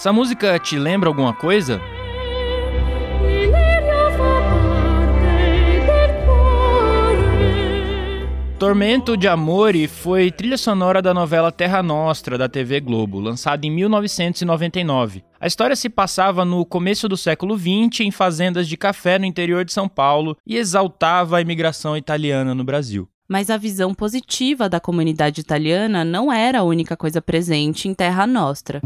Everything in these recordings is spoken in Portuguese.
Essa música te lembra alguma coisa? Tormento de Amore foi trilha sonora da novela Terra Nostra da TV Globo, lançada em 1999. A história se passava no começo do século XX em fazendas de café no interior de São Paulo e exaltava a imigração italiana no Brasil. Mas a visão positiva da comunidade italiana não era a única coisa presente em Terra Nostra.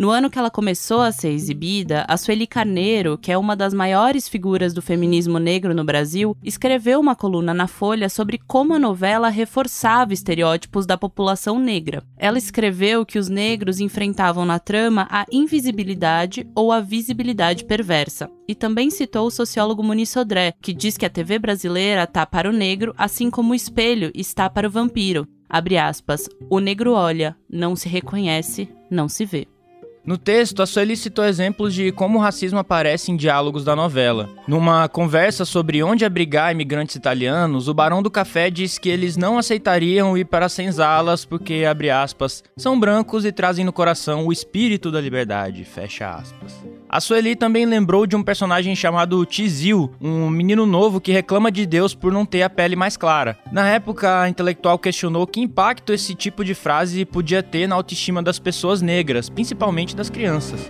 No ano que ela começou a ser exibida, a Sueli Carneiro, que é uma das maiores figuras do feminismo negro no Brasil, escreveu uma coluna na Folha sobre como a novela reforçava estereótipos da população negra. Ela escreveu que os negros enfrentavam na trama a invisibilidade ou a visibilidade perversa. E também citou o sociólogo Muniz Sodré, que diz que a TV brasileira está para o negro, assim como o espelho está para o vampiro. Aspas. O negro olha, não se reconhece, não se vê. No texto, a Sueli citou exemplos de como o racismo aparece em diálogos da novela. Numa conversa sobre onde abrigar imigrantes italianos, o Barão do Café diz que eles não aceitariam ir para senzalas porque, abre aspas, são brancos e trazem no coração o espírito da liberdade, fecha aspas. A Sueli também lembrou de um personagem chamado Tizil, um menino novo que reclama de Deus por não ter a pele mais clara. Na época, a intelectual questionou que impacto esse tipo de frase podia ter na autoestima das pessoas negras, principalmente das crianças.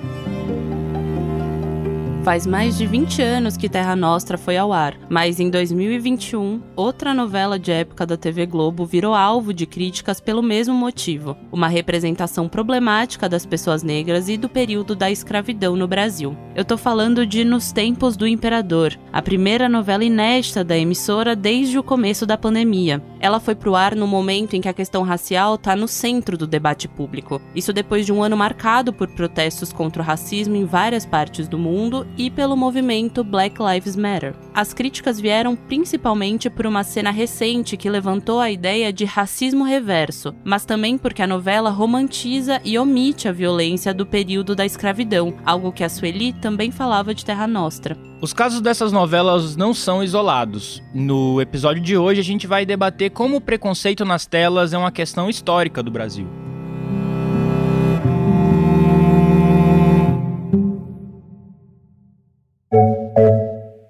Faz mais de 20 anos que Terra Nostra foi ao ar, mas em 2021, outra novela de época da TV Globo virou alvo de críticas pelo mesmo motivo: uma representação problemática das pessoas negras e do período da escravidão no Brasil. Eu tô falando de Nos Tempos do Imperador, a primeira novela inédita da emissora desde o começo da pandemia. Ela foi pro ar no momento em que a questão racial tá no centro do debate público. Isso depois de um ano marcado por protestos contra o racismo em várias partes do mundo e pelo movimento Black Lives Matter. As críticas vieram principalmente por uma cena recente que levantou a ideia de racismo reverso, mas também porque a novela romantiza e omite a violência do período da escravidão, algo que a Sueli também falava de Terra Nostra. Os casos dessas novelas não são isolados. No episódio de hoje, a gente vai debater como o preconceito nas telas é uma questão histórica do Brasil.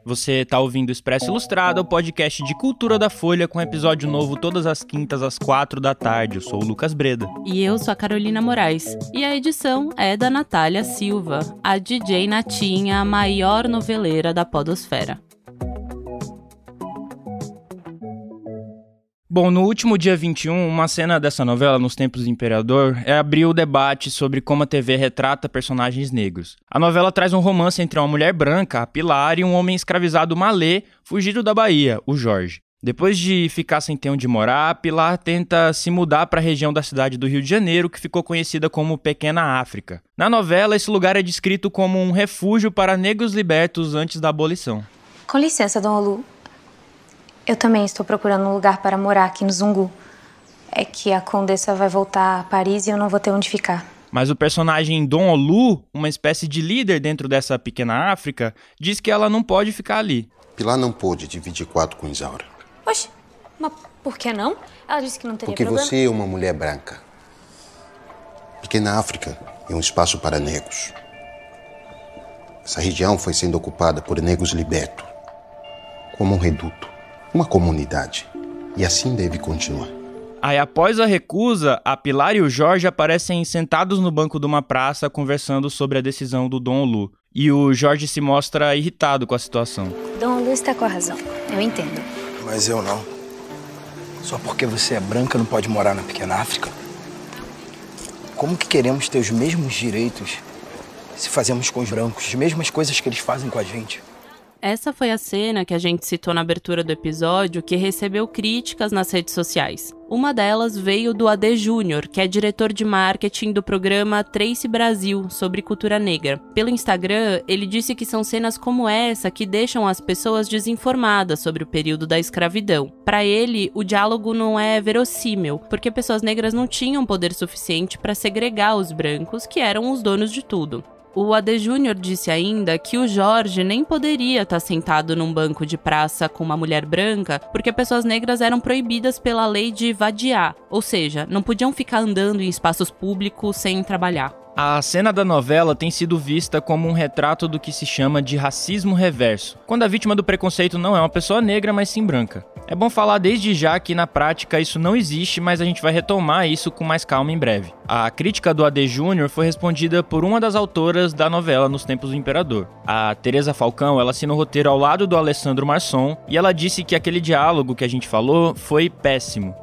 Você está ouvindo o Expresso Ilustrado, o podcast de cultura da Folha, com episódio novo todas as quintas às quatro da tarde. Eu sou o Lucas Breda. E eu sou a Carolina Moraes. E a edição é da Natália Silva, a DJ Natinha, a maior noveleira da Podosfera. Bom, no último dia 21, uma cena dessa novela, Nos Tempos do Imperador, é abrir o debate sobre como a TV retrata personagens negros. A novela traz um romance entre uma mulher branca, a Pilar, e um homem escravizado malê, fugido da Bahia, o Jorge. Depois de ficar sem ter onde morar, Pilar tenta se mudar para a região da cidade do Rio de Janeiro, que ficou conhecida como Pequena África. Na novela, esse lugar é descrito como um refúgio para negros libertos antes da abolição. Com licença, Dom Lu. Eu também estou procurando um lugar para morar aqui no Zungu. É que a Condessa vai voltar a Paris e eu não vou ter onde ficar. Mas o personagem Dom Olu, uma espécie de líder dentro dessa pequena África, diz que ela não pode ficar ali. Pilar não pôde dividir quarto com Isaura. Oxe, mas por que não? Ela disse que não teria Porque problema. você é uma mulher branca. Pequena África é um espaço para negros. Essa região foi sendo ocupada por negros libertos, como um reduto, uma comunidade. E assim deve continuar. Aí, após a recusa, a Pilar e o Jorge aparecem sentados no banco de uma praça conversando sobre a decisão do Dom Lu. E o Jorge se mostra irritado com a situação. Dom Lu está com a razão. Eu entendo. Mas eu não. Só porque você é branca não pode morar na pequena África? Como que queremos ter os mesmos direitos se fazemos com os brancos as mesmas coisas que eles fazem com a gente? Essa foi a cena que a gente citou na abertura do episódio que recebeu críticas nas redes sociais. Uma delas veio do AD Júnior, que é diretor de marketing do programa Trace Brasil sobre cultura negra. Pelo Instagram, ele disse que são cenas como essa que deixam as pessoas desinformadas sobre o período da escravidão. Para ele, o diálogo não é verossímil, porque pessoas negras não tinham poder suficiente para segregar os brancos, que eram os donos de tudo. O AD Júnior disse ainda que o Jorge nem poderia estar sentado num banco de praça com uma mulher branca, porque pessoas negras eram proibidas pela lei de vadiar, ou seja, não podiam ficar andando em espaços públicos sem trabalhar. A cena da novela tem sido vista como um retrato do que se chama de racismo reverso, quando a vítima do preconceito não é uma pessoa negra, mas sim branca. É bom falar desde já que na prática isso não existe, mas a gente vai retomar isso com mais calma em breve. A crítica do AD Júnior foi respondida por uma das autoras da novela Nos Tempos do Imperador. A Teresa Falcão, ela assina o roteiro ao lado do Alessandro Marçom e ela disse que aquele diálogo que a gente falou foi péssimo.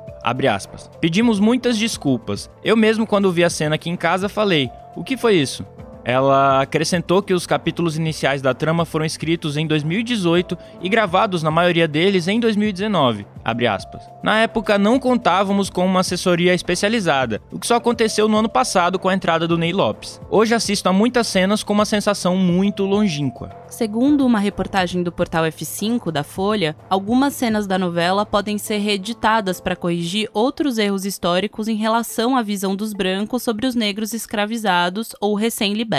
Pedimos muitas desculpas. Eu mesmo, quando vi a cena aqui em casa, falei: o que foi isso? Ela acrescentou que os capítulos iniciais da trama foram escritos em 2018 e gravados na maioria deles em 2019. Na época não contávamos com uma assessoria especializada, o que só aconteceu no ano passado com a entrada do Ney Lopes. Hoje assisto a muitas cenas com uma sensação muito longínqua. Segundo uma reportagem do portal F5 da Folha, algumas cenas da novela podem ser reeditadas para corrigir outros erros históricos em relação à visão dos brancos sobre os negros escravizados ou recém-libertos.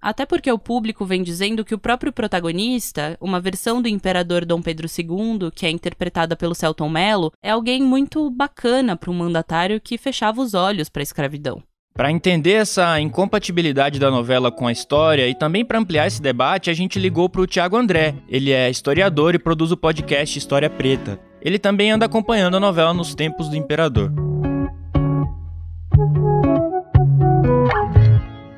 Até porque o público vem dizendo que o próprio protagonista, uma versão do imperador Dom Pedro II, que é interpretada pelo Celton Mello, é alguém muito bacana para um mandatário que fechava os olhos para a escravidão. Para entender essa incompatibilidade da novela com a história e também para ampliar esse debate, a gente ligou para o Tiago André. Ele é historiador e produz o podcast História Preta. Ele também anda acompanhando a novela nos tempos do imperador.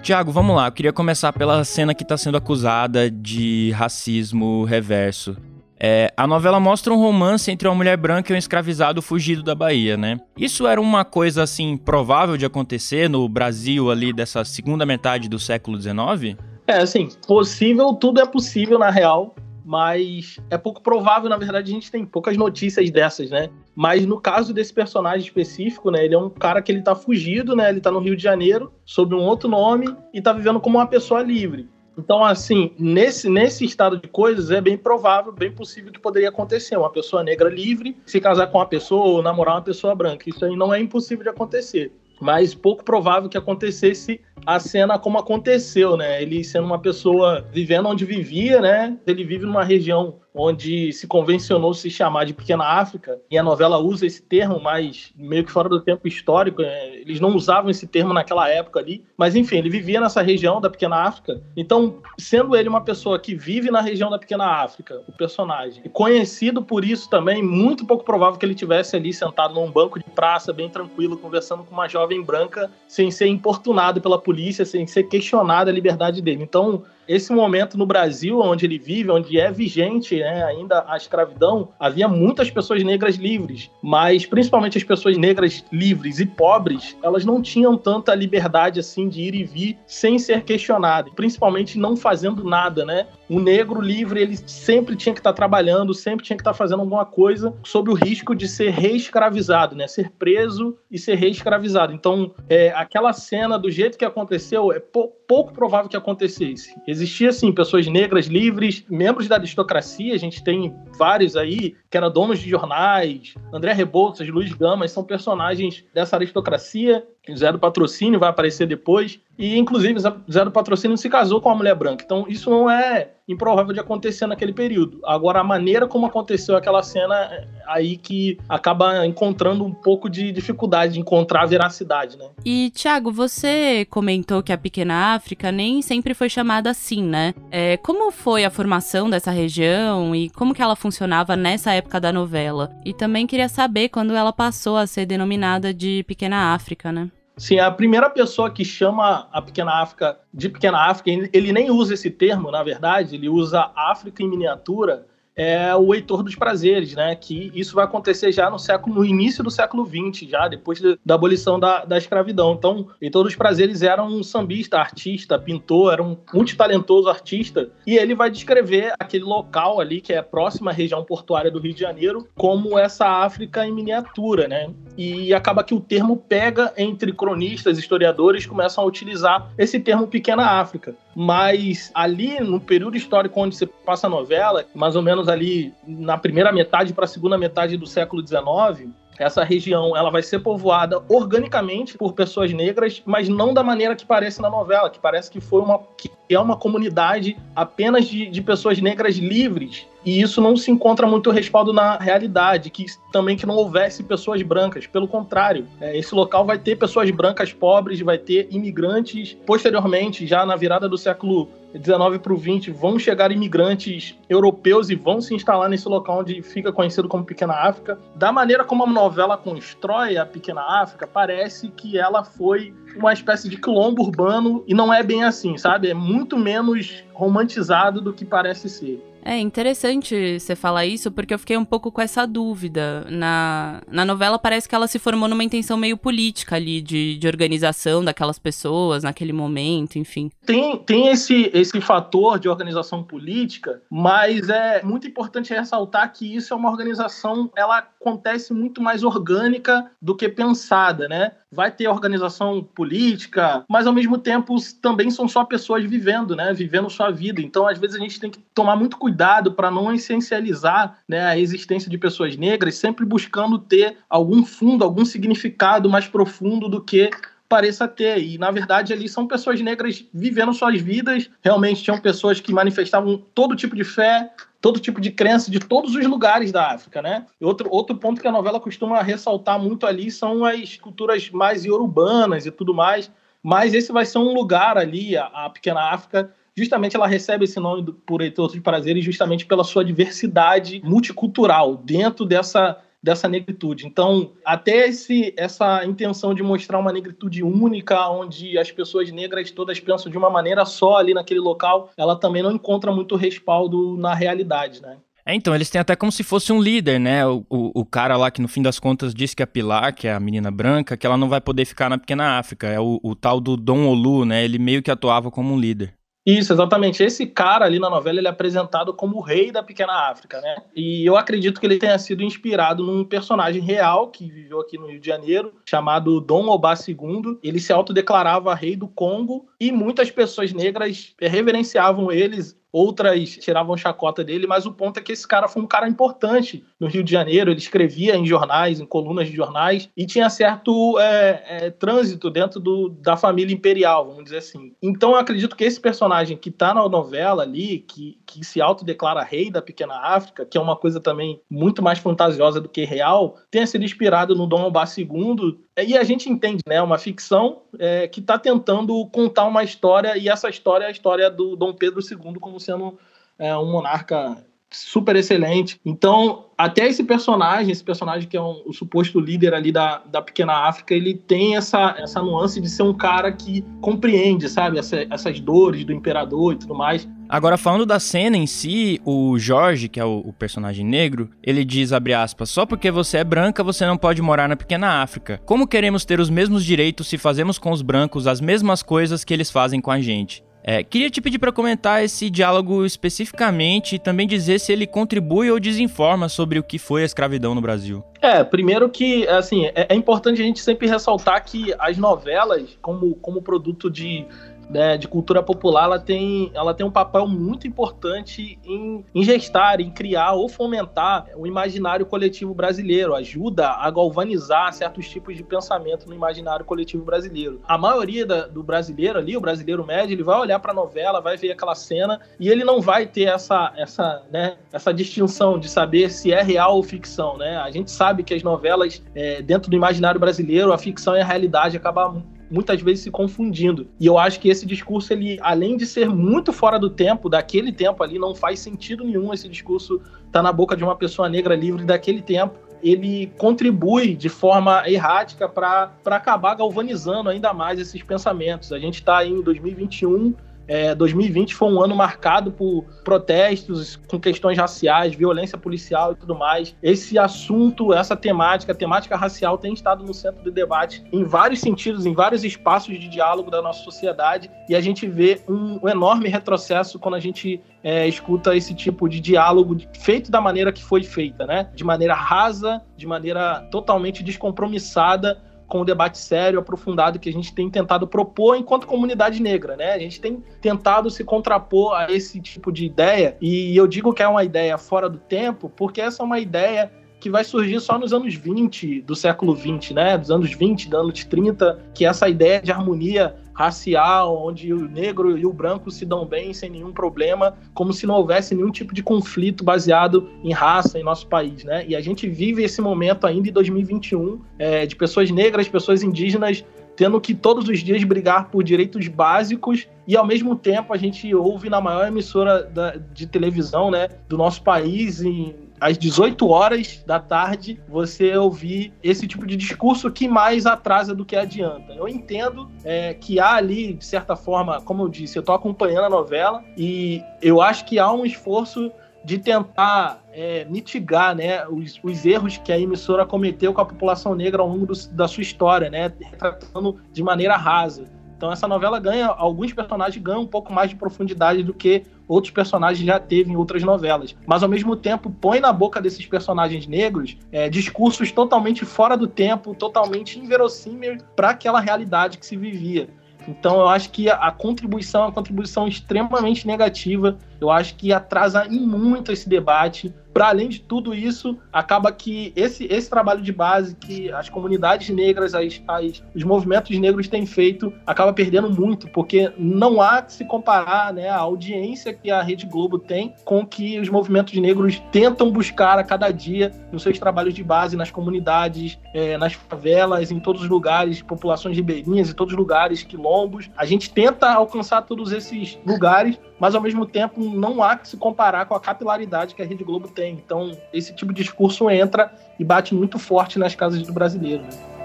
Tiago, vamos lá. Eu queria começar pela cena que está sendo acusada de racismo reverso. É, a novela mostra um romance entre uma mulher branca e um escravizado fugido da Bahia, né? Isso era uma coisa, assim, provável de acontecer no Brasil ali dessa segunda metade do século XIX? É, assim, possível, tudo é possível na real mas é pouco provável, na verdade, a gente tem poucas notícias dessas, né? Mas no caso desse personagem específico, né, ele é um cara que ele tá fugido, né? Ele tá no Rio de Janeiro, sob um outro nome e tá vivendo como uma pessoa livre. Então, assim, nesse, nesse estado de coisas, é bem provável, bem possível que poderia acontecer. Uma pessoa negra livre se casar com uma pessoa ou namorar uma pessoa branca. Isso aí não é impossível de acontecer mas pouco provável que acontecesse a cena como aconteceu, né? Ele sendo uma pessoa vivendo onde vivia, né? Ele vive numa região onde se convencionou se chamar de Pequena África, e a novela usa esse termo, mas meio que fora do tempo histórico, né? eles não usavam esse termo naquela época ali, mas enfim, ele vivia nessa região da Pequena África, então, sendo ele uma pessoa que vive na região da Pequena África, o personagem, e conhecido por isso também, muito pouco provável que ele tivesse ali sentado num banco de praça, bem tranquilo, conversando com uma jovem branca, sem ser importunado pela polícia, sem ser questionada a liberdade dele. Então, esse momento no Brasil, onde ele vive, onde é vigente né, ainda a escravidão, havia muitas pessoas negras livres, mas principalmente as pessoas negras livres e pobres, elas não tinham tanta liberdade assim de ir e vir sem ser questionado, principalmente não fazendo nada, né? O negro livre, ele sempre tinha que estar trabalhando, sempre tinha que estar fazendo alguma coisa sob o risco de ser reescravizado, né? Ser preso e ser reescravizado. Então, é, aquela cena, do jeito que aconteceu, é pouco provável que acontecesse. Existia, sim, pessoas negras livres, membros da aristocracia, a gente tem vários aí, que eram donos de jornais, André Rebouças, Luiz Gamas, são personagens dessa aristocracia Zé do Patrocínio vai aparecer depois. E, inclusive, Zé do Patrocínio se casou com uma mulher branca. Então, isso não é improvável de acontecer naquele período. Agora, a maneira como aconteceu aquela cena, é aí que acaba encontrando um pouco de dificuldade de encontrar a veracidade, né? E, Thiago, você comentou que a Pequena África nem sempre foi chamada assim, né? É, como foi a formação dessa região e como que ela funcionava nessa época da novela? E também queria saber quando ela passou a ser denominada de Pequena África, né? Sim, a primeira pessoa que chama a Pequena África de Pequena África, ele nem usa esse termo, na verdade, ele usa África em miniatura, é o Heitor dos Prazeres, né? Que isso vai acontecer já no século, no início do século XX, já depois de, da abolição da, da escravidão. Então, Heitor dos Prazeres era um sambista, artista, pintor, era um multitalentoso artista, e ele vai descrever aquele local ali que é próxima à região portuária do Rio de Janeiro como essa África em miniatura, né? E acaba que o termo pega entre cronistas, historiadores, começam a utilizar esse termo Pequena África. Mas ali, no período histórico onde se passa a novela, mais ou menos ali na primeira metade para a segunda metade do século XIX, essa região ela vai ser povoada organicamente por pessoas negras, mas não da maneira que parece na novela, que parece que foi uma que é uma comunidade apenas de, de pessoas negras livres e isso não se encontra muito respaldo na realidade, que também que não houvesse pessoas brancas. Pelo contrário, é, esse local vai ter pessoas brancas pobres, vai ter imigrantes. Posteriormente, já na virada do século 19 para o 20, vão chegar imigrantes europeus e vão se instalar nesse local onde fica conhecido como Pequena África. Da maneira como a novela constrói a Pequena África, parece que ela foi uma espécie de quilombo urbano e não é bem assim, sabe? É muito menos romantizado do que parece ser. É interessante você falar isso, porque eu fiquei um pouco com essa dúvida. Na, na novela parece que ela se formou numa intenção meio política ali, de, de organização daquelas pessoas naquele momento, enfim. Tem, tem esse, esse fator de organização política, mas é muito importante ressaltar que isso é uma organização, ela acontece muito mais orgânica do que pensada, né? Vai ter organização política, mas ao mesmo tempo também são só pessoas vivendo, né? Vivendo sua vida. Então, às vezes, a gente tem que tomar muito cuidado para não essencializar né, a existência de pessoas negras, sempre buscando ter algum fundo, algum significado mais profundo do que pareça ter. E, na verdade, ali são pessoas negras vivendo suas vidas. Realmente tinham pessoas que manifestavam todo tipo de fé, todo tipo de crença de todos os lugares da África, né? Outro, outro ponto que a novela costuma ressaltar muito ali são as culturas mais urbanas e tudo mais. Mas esse vai ser um lugar ali, a, a Pequena África, justamente ela recebe esse nome do, por Heitor de Prazeres justamente pela sua diversidade multicultural dentro dessa dessa negritude. Então, até esse, essa intenção de mostrar uma negritude única, onde as pessoas negras todas pensam de uma maneira só ali naquele local, ela também não encontra muito respaldo na realidade, né? É, então, eles têm até como se fosse um líder, né? O, o, o, cara lá que no fim das contas disse que a Pilar, que é a menina branca, que ela não vai poder ficar na pequena África. É o, o tal do Dom Olu, né? Ele meio que atuava como um líder. Isso, exatamente. Esse cara ali na novela ele é apresentado como o rei da pequena África, né? E eu acredito que ele tenha sido inspirado num personagem real que viveu aqui no Rio de Janeiro, chamado Dom Obá II. Ele se autodeclarava rei do Congo e muitas pessoas negras reverenciavam eles outras tiravam chacota dele, mas o ponto é que esse cara foi um cara importante no Rio de Janeiro. Ele escrevia em jornais, em colunas de jornais, e tinha certo é, é, trânsito dentro do, da família imperial, vamos dizer assim. Então eu acredito que esse personagem que está na novela ali, que, que se autodeclara rei da pequena África, que é uma coisa também muito mais fantasiosa do que real, tenha sido inspirado no Dom Obá II. E a gente entende, né? Uma ficção é, que está tentando contar uma história, e essa história é a história do Dom Pedro II como sendo é, um monarca super excelente. Então, até esse personagem, esse personagem que é um, o suposto líder ali da, da pequena África, ele tem essa, essa nuance de ser um cara que compreende, sabe, essa, essas dores do imperador e tudo mais. Agora, falando da cena em si, o Jorge, que é o, o, personagem negro, ele diz, abre aspas, só porque você é branca, você não pode morar na pequena África. Como queremos ter os mesmos direitos se fazemos com os brancos as mesmas coisas que eles fazem com a gente? É, queria te pedir para comentar esse diálogo especificamente e também dizer se ele contribui ou desinforma sobre o que foi a escravidão no Brasil. É, primeiro que, assim, é, é importante a gente sempre ressaltar que as novelas, como, como produto de né, de cultura popular, ela tem, ela tem um papel muito importante em, em gestar, em criar ou fomentar o imaginário coletivo brasileiro, ajuda a galvanizar certos tipos de pensamento no imaginário coletivo brasileiro. A maioria da, do brasileiro ali, o brasileiro médio, ele vai olhar para a novela, vai ver aquela cena e ele não vai ter essa, essa, né, essa distinção de saber se é real ou ficção. Né? A gente sabe que as novelas, é, dentro do imaginário brasileiro, a ficção e a realidade acabam muitas vezes se confundindo. E eu acho que esse discurso, ele, além de ser muito fora do tempo, daquele tempo ali, não faz sentido nenhum esse discurso tá na boca de uma pessoa negra livre daquele tempo. Ele contribui de forma errática para acabar galvanizando ainda mais esses pensamentos. A gente está em 2021 é, 2020 foi um ano marcado por protestos com questões raciais, violência policial e tudo mais. Esse assunto, essa temática, a temática racial tem estado no centro do debate em vários sentidos, em vários espaços de diálogo da nossa sociedade e a gente vê um, um enorme retrocesso quando a gente é, escuta esse tipo de diálogo feito da maneira que foi feita, né? De maneira rasa, de maneira totalmente descompromissada com o debate sério, aprofundado que a gente tem tentado propor enquanto comunidade negra, né? A gente tem tentado se contrapor a esse tipo de ideia, e eu digo que é uma ideia fora do tempo, porque essa é uma ideia que vai surgir só nos anos 20 do século 20, né? Dos anos 20, dos anos 30, que é essa ideia de harmonia racial, onde o negro e o branco se dão bem sem nenhum problema, como se não houvesse nenhum tipo de conflito baseado em raça em nosso país, né? E a gente vive esse momento ainda em 2021 é, de pessoas negras, pessoas indígenas tendo que todos os dias brigar por direitos básicos e ao mesmo tempo a gente ouve na maior emissora da, de televisão né, do nosso país em, às 18 horas da tarde você ouvir esse tipo de discurso que mais atrasa do que adianta. Eu entendo é, que há ali, de certa forma, como eu disse, eu estou acompanhando a novela e eu acho que há um esforço de tentar é, mitigar né, os, os, erros que a emissora cometeu com a população negra ao longo do, da sua história, né, retratando de maneira rasa. Então essa novela ganha, alguns personagens ganham um pouco mais de profundidade do que outros personagens já teve em outras novelas. Mas ao mesmo tempo põe na boca desses personagens negros é, discursos totalmente fora do tempo, totalmente inverossímil para aquela realidade que se vivia. Então eu acho que a, contribuição é uma contribuição extremamente negativa. Eu acho que atrasa em muito esse debate para além de tudo isso, acaba que esse, esse trabalho de base que as comunidades negras, as, as, os movimentos negros têm feito, acaba perdendo muito, porque não há que se comparar né, a audiência que a Rede Globo tem com que os movimentos negros tentam buscar a cada dia nos seus trabalhos de base, nas comunidades, é, nas favelas, em todos os lugares, populações ribeirinhas, em todos os lugares, quilombos. A gente tenta alcançar todos esses lugares, mas ao mesmo tempo não há que se comparar com a capilaridade que a Rede Globo tem então, esse tipo de discurso entra e bate muito forte nas casas do brasileiro. Né?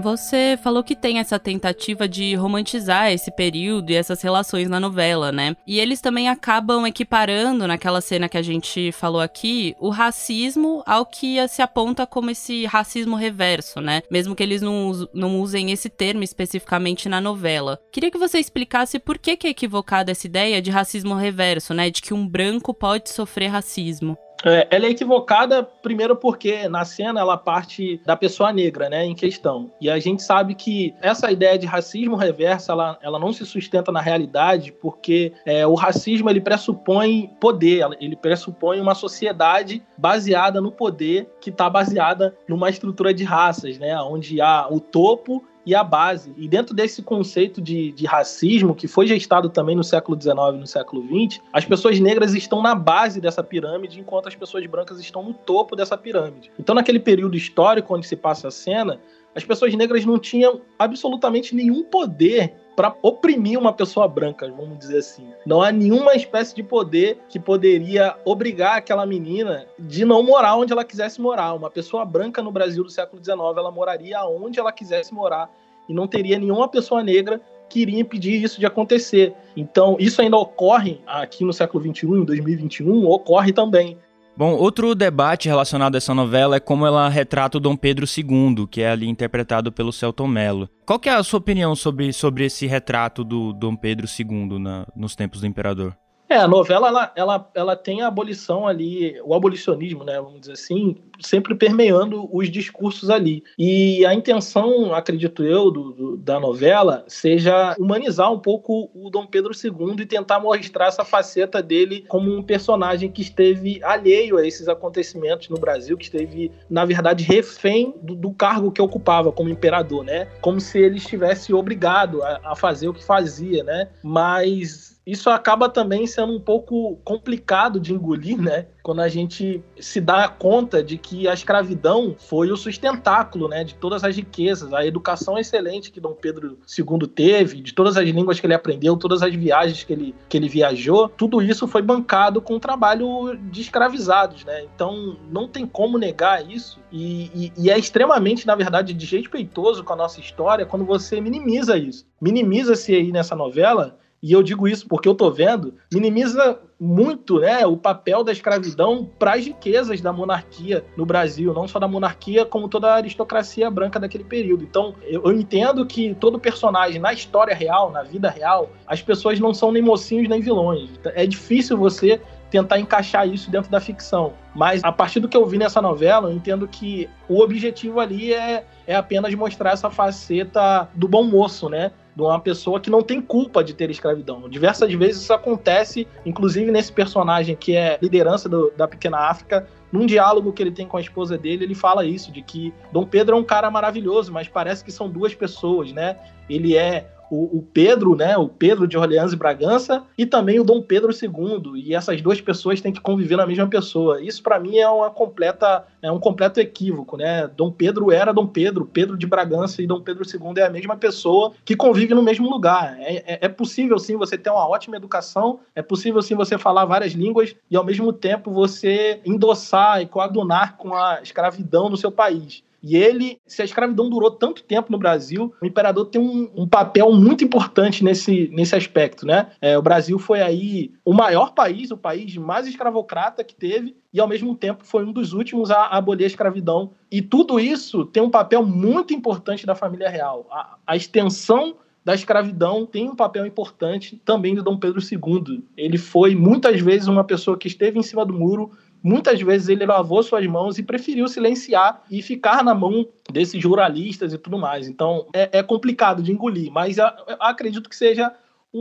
Você falou que tem essa tentativa de romantizar esse período e essas relações na novela, né? E eles também acabam equiparando naquela cena que a gente falou aqui o racismo ao que se aponta como esse racismo reverso, né? Mesmo que eles não, não usem esse termo especificamente na novela. Queria que você explicasse por que, que é equivocada essa ideia de racismo reverso, né? De que um branco pode sofrer racismo. É, ela é equivocada, primeiro porque na cena ela parte da pessoa negra, né, em questão. E a gente sabe que essa ideia de racismo reverso, ela, ela não se sustenta na realidade, porque é, o racismo ele pressupõe poder, ele pressupõe uma sociedade baseada no poder, que está baseada numa estrutura de raças, né, onde há o topo e a base. E dentro desse conceito de, de racismo, que foi gestado também no século XIX e no século XX, as pessoas negras estão na base dessa pirâmide, enquanto as pessoas brancas estão no topo dessa pirâmide. Então, naquele período histórico onde se passa a cena, as pessoas negras não tinham absolutamente nenhum poder para oprimir uma pessoa branca, vamos dizer assim. Não há nenhuma espécie de poder que poderia obrigar aquela menina de não morar onde ela quisesse morar. Uma pessoa branca no Brasil do século XIX, ela moraria onde ela quisesse morar e não teria nenhuma pessoa negra que iria impedir isso de acontecer. Então, isso ainda ocorre aqui no século XXI, em 2021, ocorre também. Bom, outro debate relacionado a essa novela é como ela retrata o Dom Pedro II, que é ali interpretado pelo Celton Mello. Qual que é a sua opinião sobre, sobre esse retrato do Dom Pedro II na, nos tempos do imperador? É, a novela ela, ela, ela tem a abolição ali, o abolicionismo, né, vamos dizer assim, sempre permeando os discursos ali. E a intenção, acredito eu, do, do, da novela seja humanizar um pouco o Dom Pedro II e tentar mostrar essa faceta dele como um personagem que esteve alheio a esses acontecimentos no Brasil, que esteve, na verdade, refém do, do cargo que ocupava como imperador, né? Como se ele estivesse obrigado a, a fazer o que fazia, né? Mas isso acaba também sendo um pouco complicado de engolir, né? Quando a gente se dá conta de que a escravidão foi o sustentáculo, né? De todas as riquezas, a educação excelente que Dom Pedro II teve, de todas as línguas que ele aprendeu, todas as viagens que ele, que ele viajou, tudo isso foi bancado com o trabalho de escravizados, né? Então não tem como negar isso e, e, e é extremamente, na verdade, desrespeitoso com a nossa história quando você minimiza isso. Minimiza-se aí nessa novela e eu digo isso porque eu tô vendo, minimiza muito né, o papel da escravidão para as riquezas da monarquia no Brasil, não só da monarquia, como toda a aristocracia branca daquele período. Então, eu, eu entendo que todo personagem na história real, na vida real, as pessoas não são nem mocinhos nem vilões. É difícil você tentar encaixar isso dentro da ficção. Mas a partir do que eu vi nessa novela, eu entendo que o objetivo ali é, é apenas mostrar essa faceta do bom moço, né? De uma pessoa que não tem culpa de ter escravidão. Diversas vezes isso acontece, inclusive nesse personagem que é liderança do, da Pequena África, num diálogo que ele tem com a esposa dele, ele fala isso, de que Dom Pedro é um cara maravilhoso, mas parece que são duas pessoas, né? Ele é o, o, Pedro, né, o Pedro de Orleans e Bragança, e também o Dom Pedro II. E essas duas pessoas têm que conviver na mesma pessoa. Isso para mim é uma completa, é um completo equívoco, né? Dom Pedro era Dom Pedro, Pedro de Bragança e Dom Pedro II é a mesma pessoa que convive no mesmo lugar. É, é, é possível sim você ter uma ótima educação, é possível sim você falar várias línguas e ao mesmo tempo você endossar e coadunar com a escravidão no seu país. E ele, se a escravidão durou tanto tempo no Brasil, o imperador tem um, um papel muito importante nesse, nesse aspecto, né? É, o Brasil foi aí o maior país, o país mais escravocrata que teve, e ao mesmo tempo foi um dos últimos a abolir a escravidão. E tudo isso tem um papel muito importante da família real. A, a extensão da escravidão tem um papel importante também do Dom Pedro II. Ele foi muitas vezes uma pessoa que esteve em cima do muro, muitas vezes ele lavou suas mãos e preferiu silenciar e ficar na mão desses jornalistas e tudo mais. Então é, é complicado de engolir, mas eu, eu acredito que seja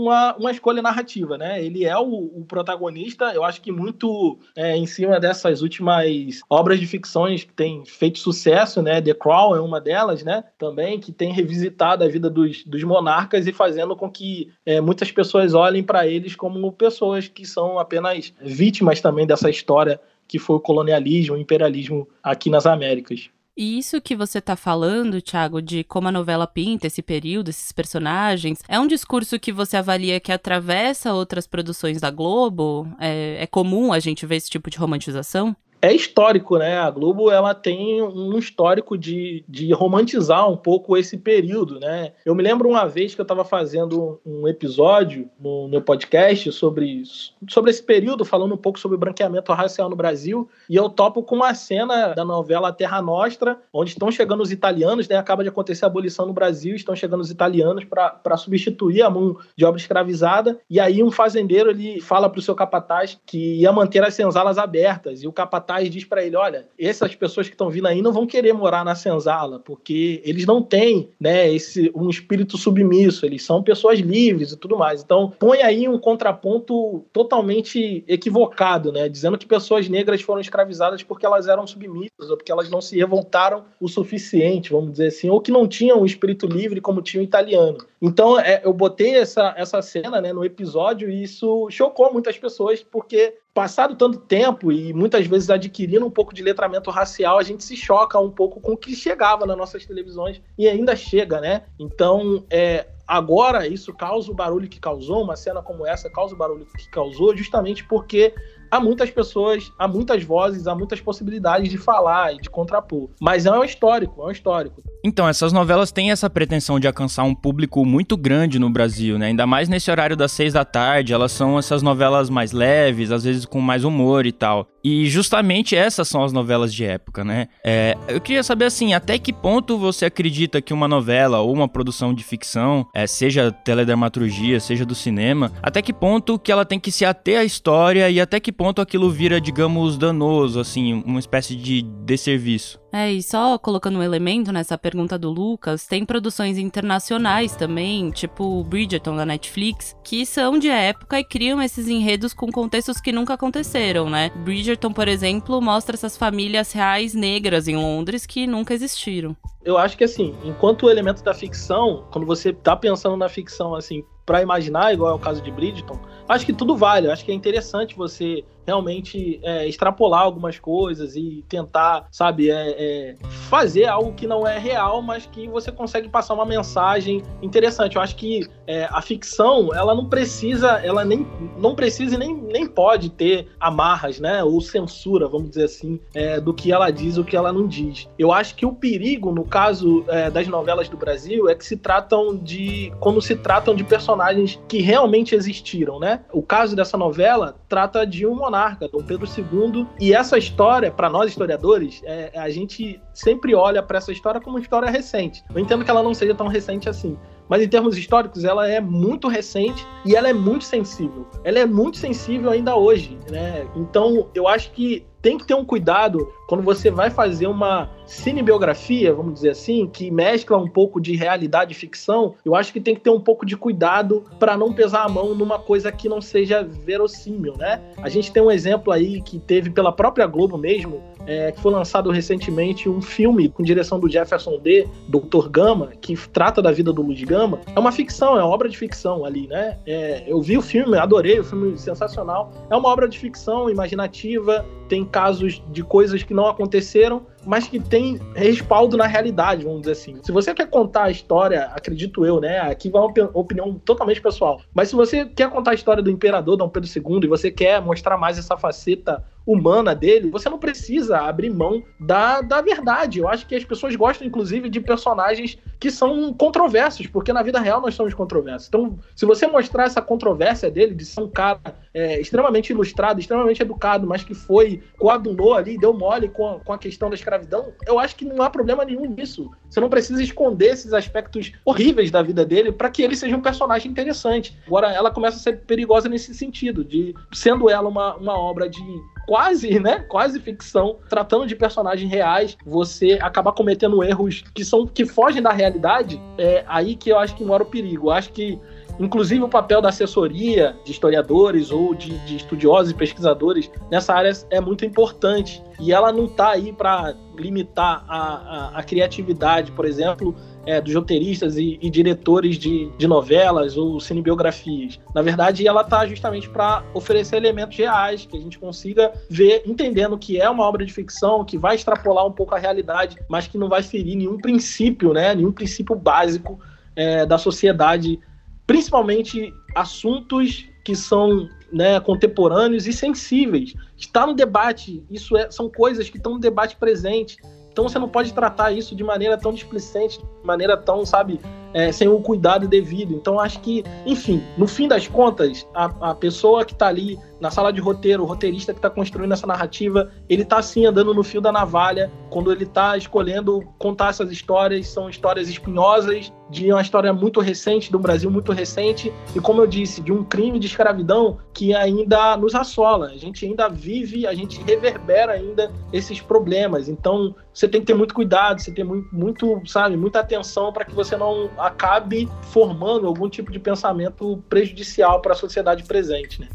uma, uma escolha narrativa, né? Ele é o, o protagonista, eu acho que muito é, em cima dessas últimas obras de ficções que tem feito sucesso, né? The Crown é uma delas, né? Também, que tem revisitado a vida dos, dos monarcas e fazendo com que é, muitas pessoas olhem para eles como pessoas que são apenas vítimas também dessa história que foi o colonialismo, o imperialismo aqui nas Américas. E isso que você tá falando, Thiago, de como a novela pinta esse período, esses personagens, é um discurso que você avalia que atravessa outras produções da Globo? É, é comum a gente ver esse tipo de romantização? É histórico, né? A Globo ela tem um histórico de, de romantizar um pouco esse período, né? Eu me lembro uma vez que eu estava fazendo um episódio no meu podcast sobre, sobre esse período, falando um pouco sobre branqueamento racial no Brasil, e eu topo com uma cena da novela Terra Nostra, onde estão chegando os italianos, né? Acaba de acontecer a abolição no Brasil, estão chegando os italianos para substituir a mão de obra escravizada, e aí um fazendeiro ele fala para o seu capataz que ia manter as senzalas abertas, e o capataz capataz diz para ele: olha, essas pessoas que estão vindo aí não vão querer morar na senzala, porque eles não têm né, esse, um espírito submisso, eles são pessoas livres e tudo mais. Então, põe aí um contraponto totalmente equivocado, né? Dizendo que pessoas negras foram escravizadas porque elas eram submissas, ou porque elas não se revoltaram o suficiente, vamos dizer assim, ou que não tinham um espírito livre como tinha o italiano. Então, é, eu botei essa, essa cena né, no episódio e isso chocou muitas pessoas, porque passado tanto tempo e muitas vezes adquirindo um pouco de letramento racial, a gente se choca um pouco com o que chegava nas nossas televisões e ainda chega, né? Então, é, agora isso causa o barulho que causou, uma cena como essa causa o barulho que causou, justamente porque há muitas pessoas, há muitas vozes, há muitas possibilidades de falar e de contrapor. Mas é um histórico, é um histórico. Então, essas novelas têm essa pretensão de alcançar um público muito grande no Brasil, né? Ainda mais nesse horário das seis da tarde, elas são essas novelas mais leves, às vezes com mais humor e tal. E justamente essas são as novelas de época, né? É, eu queria saber assim, até que ponto você acredita que uma novela ou uma produção de ficção, é, seja teledramaturgia, seja do cinema, até que ponto que ela tem que se ater à história e até que ponto aquilo vira, digamos, danoso, assim, uma espécie de desserviço? É, e só colocando um elemento nessa pergunta do Lucas, tem produções internacionais também, tipo Bridgerton da Netflix, que são de época e criam esses enredos com contextos que nunca aconteceram, né? Bridgerton, por exemplo, mostra essas famílias reais negras em Londres que nunca existiram. Eu acho que assim, enquanto o elemento da ficção, quando você tá pensando na ficção assim, para imaginar, igual é o caso de Bridgerton, acho que tudo vale. Acho que é interessante você realmente é, extrapolar algumas coisas e tentar, sabe, é, é, fazer algo que não é real, mas que você consegue passar uma mensagem interessante. Eu acho que é, a ficção, ela não precisa, ela nem não precisa e nem, nem pode ter amarras, né, ou censura, vamos dizer assim, é, do que ela diz ou que ela não diz. Eu acho que o perigo, no caso é, das novelas do Brasil, é que se tratam de, quando se tratam de personagens que realmente existiram, né? O caso dessa novela trata de um monarca monarca, Dom Pedro II. E essa história, para nós historiadores, é, a gente sempre olha para essa história como uma história recente. Eu entendo que ela não seja tão recente assim, mas em termos históricos ela é muito recente e ela é muito sensível. Ela é muito sensível ainda hoje, né? Então eu acho que tem que ter um cuidado quando você vai fazer uma cinebiografia, vamos dizer assim, que mescla um pouco de realidade e ficção. Eu acho que tem que ter um pouco de cuidado para não pesar a mão numa coisa que não seja verossímil, né? A gente tem um exemplo aí que teve pela própria Globo mesmo, é, que foi lançado recentemente um filme com direção do Jefferson D, Dr. Gama, que trata da vida do Luiz Gama. É uma ficção, é uma obra de ficção ali, né? É, eu vi o filme, adorei, o filme sensacional. É uma obra de ficção imaginativa, tem casos de coisas que não aconteceram, mas que tem respaldo na realidade, vamos dizer assim. Se você quer contar a história, acredito eu, né? Aqui vai uma opinião totalmente pessoal. Mas se você quer contar a história do imperador Dom Pedro II e você quer mostrar mais essa faceta humana dele, você não precisa abrir mão da, da verdade. Eu acho que as pessoas gostam, inclusive, de personagens que são controversos, porque na vida real nós somos controversos. Então, se você mostrar essa controvérsia dele, de ser um cara é, extremamente ilustrado, extremamente educado, mas que foi, coadunou ali, deu mole com a, com a questão da escravidão, eu acho que não há problema nenhum nisso. Você não precisa esconder esses aspectos horríveis da vida dele para que ele seja um personagem interessante. Agora, ela começa a ser perigosa nesse sentido, de sendo ela uma, uma obra de quase, né? Quase ficção, tratando de personagens reais, você acaba cometendo erros que são que fogem da realidade. É aí que eu acho que mora o perigo. Eu acho que Inclusive, o papel da assessoria de historiadores ou de, de estudiosos e pesquisadores nessa área é muito importante. E ela não está aí para limitar a, a, a, criatividade, por exemplo, é, dos roteiristas e, e diretores de, de, novelas ou cinebiografias. Na verdade, ela está justamente para oferecer elementos reais que a gente consiga ver, entendendo que é uma obra de ficção, que vai extrapolar um pouco a realidade, mas que não vai ferir nenhum princípio, né, nenhum princípio básico é, da sociedade principalmente assuntos que são né, contemporâneos e sensíveis. Está no debate, isso é, são coisas que estão no debate presente. Então você não pode tratar isso de maneira tão displicente, de maneira tão, sabe, é, sem o cuidado devido. Então acho que, enfim, no fim das contas, a, a pessoa que está ali na sala de roteiro, o roteirista que está construindo essa narrativa, ele está assim andando no fio da navalha quando ele está escolhendo contar essas histórias. São histórias espinhosas, de uma história muito recente, do Brasil muito recente, e como eu disse, de um crime de escravidão que ainda nos assola. A gente ainda vive, a gente reverbera ainda esses problemas. Então você tem que ter muito cuidado, você tem muito, muito sabe, muita atenção para que você não acabe formando algum tipo de pensamento prejudicial para a sociedade presente, né?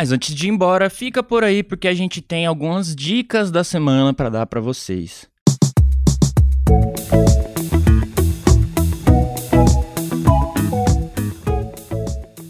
Mas antes de ir embora, fica por aí porque a gente tem algumas dicas da semana para dar para vocês.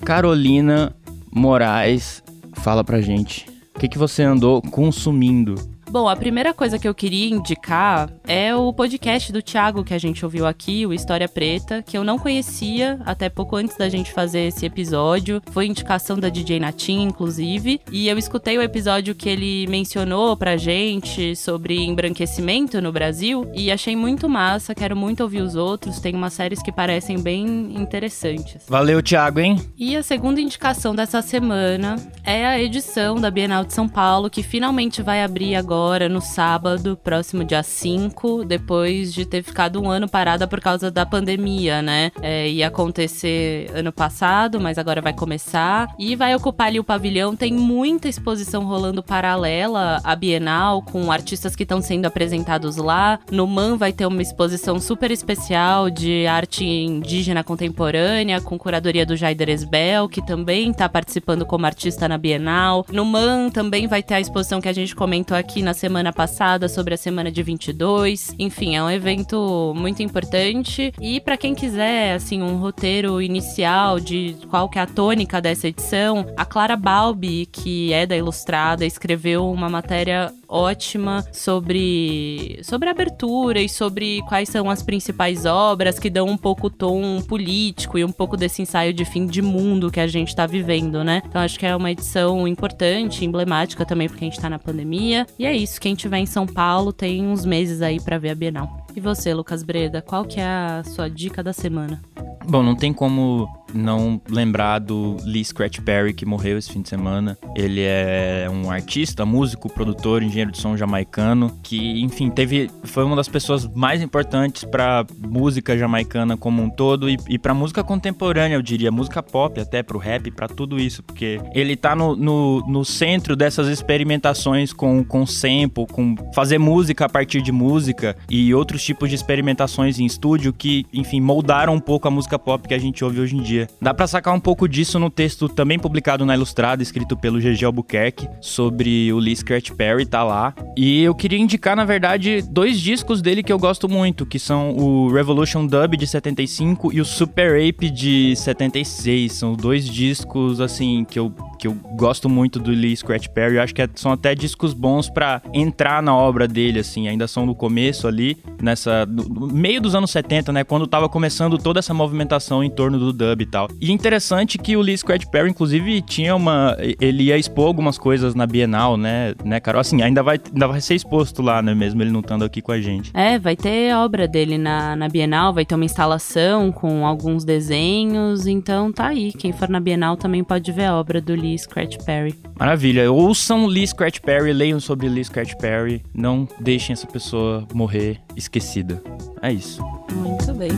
Carolina Moraes, fala pra gente. O que, que você andou consumindo Bom, a primeira coisa que eu queria indicar é o podcast do Thiago que a gente ouviu aqui, o História Preta, que eu não conhecia até pouco antes da gente fazer esse episódio. Foi indicação da DJ Natin, inclusive. E eu escutei o episódio que ele mencionou pra gente sobre embranquecimento no Brasil e achei muito massa. Quero muito ouvir os outros. Tem umas séries que parecem bem interessantes. Valeu, Thiago, hein? E a segunda indicação dessa semana é a edição da Bienal de São Paulo, que finalmente vai abrir agora agora no sábado, próximo dia 5, depois de ter ficado um ano parada por causa da pandemia, né? É, ia acontecer ano passado, mas agora vai começar. E vai ocupar ali o pavilhão. Tem muita exposição rolando paralela à Bienal, com artistas que estão sendo apresentados lá. No MAN vai ter uma exposição super especial de arte indígena contemporânea, com curadoria do Jaider Esbel, que também está participando como artista na Bienal. No MAN também vai ter a exposição que a gente comentou aqui na semana passada sobre a semana de 22. Enfim, é um evento muito importante. E para quem quiser assim um roteiro inicial de qual que é a tônica dessa edição, a Clara Balbi, que é da Ilustrada, escreveu uma matéria ótima sobre sobre abertura e sobre quais são as principais obras que dão um pouco o tom político e um pouco desse ensaio de fim de mundo que a gente tá vivendo, né? Então acho que é uma edição importante, emblemática também porque a gente tá na pandemia. E é isso, quem tiver em São Paulo tem uns meses aí para ver a Bienal. E você, Lucas Breda, qual que é a sua dica da semana? Bom, não tem como não lembrar do Lee Scratch Perry, que morreu esse fim de semana. Ele é um artista, músico, produtor, engenheiro de som jamaicano, que, enfim, teve foi uma das pessoas mais importantes para música jamaicana como um todo e, e para música contemporânea, eu diria, música pop, até pro rap, para tudo isso, porque ele tá no, no, no centro dessas experimentações com, com sample, com fazer música a partir de música e outros tipos de experimentações em estúdio que, enfim, moldaram um pouco a música pop que a gente ouve hoje em dia. Dá para sacar um pouco disso no texto também publicado na Ilustrada, escrito pelo GG Albuquerque, sobre o Lee Scratch Perry, tá lá. E eu queria indicar, na verdade, dois discos dele que eu gosto muito, que são o Revolution Dub de 75 e o Super Ape de 76. São dois discos, assim, que eu que eu gosto muito do Lee Scratch Perry. Eu acho que é, são até discos bons para entrar na obra dele, assim. Ainda são no começo ali, nessa. No meio dos anos 70, né? Quando tava começando toda essa movimentação em torno do dub e tal. E interessante que o Lee Scratch Perry, inclusive, tinha uma. Ele ia expor algumas coisas na Bienal, né, né, Carol? Assim, ainda vai, ainda vai ser exposto lá, né? Mesmo ele não estando aqui com a gente. É, vai ter obra dele na, na Bienal, vai ter uma instalação com alguns desenhos. Então tá aí. Quem for na Bienal também pode ver a obra do Lee Lee Scratch Perry. Maravilha. Ouçam Lee Scratch Perry, leiam sobre Lee Scratch Perry. Não deixem essa pessoa morrer esquecida. É isso. Muito bem.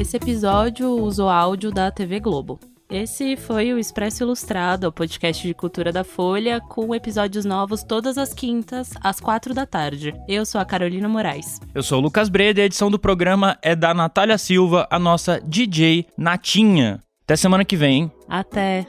Esse episódio usou áudio da TV Globo. Esse foi o Expresso Ilustrado, o podcast de cultura da Folha, com episódios novos todas as quintas, às quatro da tarde. Eu sou a Carolina Moraes. Eu sou o Lucas Breda e a edição do programa é da Natália Silva, a nossa DJ Natinha. Até semana que vem? Até.